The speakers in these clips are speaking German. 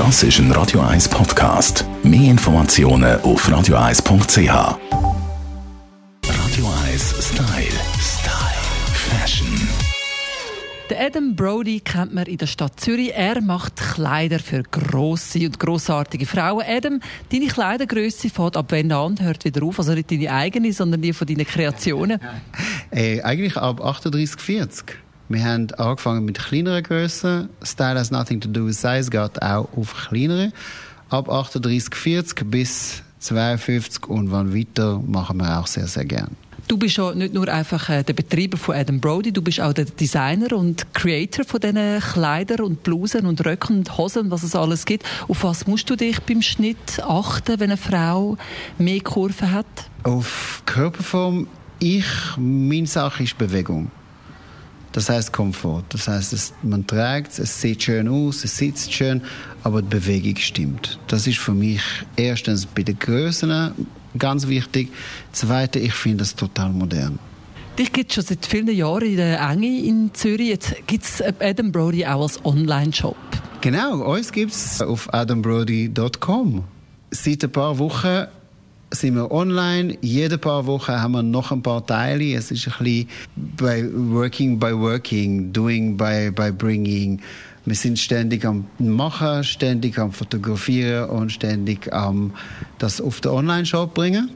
Das ist ein Radio 1 Podcast. Mehr Informationen auf radio1.ch. Radio 1 Style. Style. Fashion. Der Adam Brody kennt man in der Stadt Zürich. Er macht Kleider für grosse und grossartige Frauen. Adam, deine Kleidergröße fährt ab wann an hört wieder auf? Also nicht deine eigene, sondern die von deinen Kreationen. Äh, eigentlich ab 38, 40. Wir haben angefangen mit kleineren Grössen. Style has nothing to do with size geht auch auf kleinere. Ab 38, 40 bis 52 und wann weiter machen wir auch sehr, sehr gern. Du bist ja nicht nur einfach äh, der Betreiber von Adam Brody, du bist auch der Designer und Creator von diesen Kleidern und Blusen und Röcken und Hosen, was es alles gibt. Auf was musst du dich beim Schnitt achten, wenn eine Frau mehr Kurven hat? Auf Körperform, ich, meine Sache ist Bewegung. Das heißt Komfort. Das heißt, es, man trägt es, es sieht schön aus, es sitzt schön, aber die Bewegung stimmt. Das ist für mich erstens bei den Größen ganz wichtig. Zweitens, ich finde es total modern. Dich gibt es schon seit vielen Jahren in der Enge in Zürich. Jetzt gibt es Adam Brody auch als Online-Shop. Genau, uns gibt es auf adambrody.com. Seit ein paar Wochen sind wir online. Jede paar Wochen haben wir noch ein paar Teile. Es ist ein bisschen bei Working by Working, Doing by, by Bringing. Wir sind ständig am Machen, ständig am Fotografieren und ständig am das auf den Online-Shop bringen.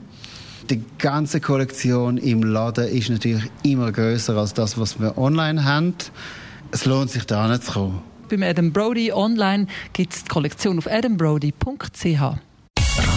Die ganze Kollektion im Laden ist natürlich immer größer als das, was wir online haben. Es lohnt sich da nicht zu kommen. Beim Adam Brody online gibt es die Kollektion auf adambrody.ch.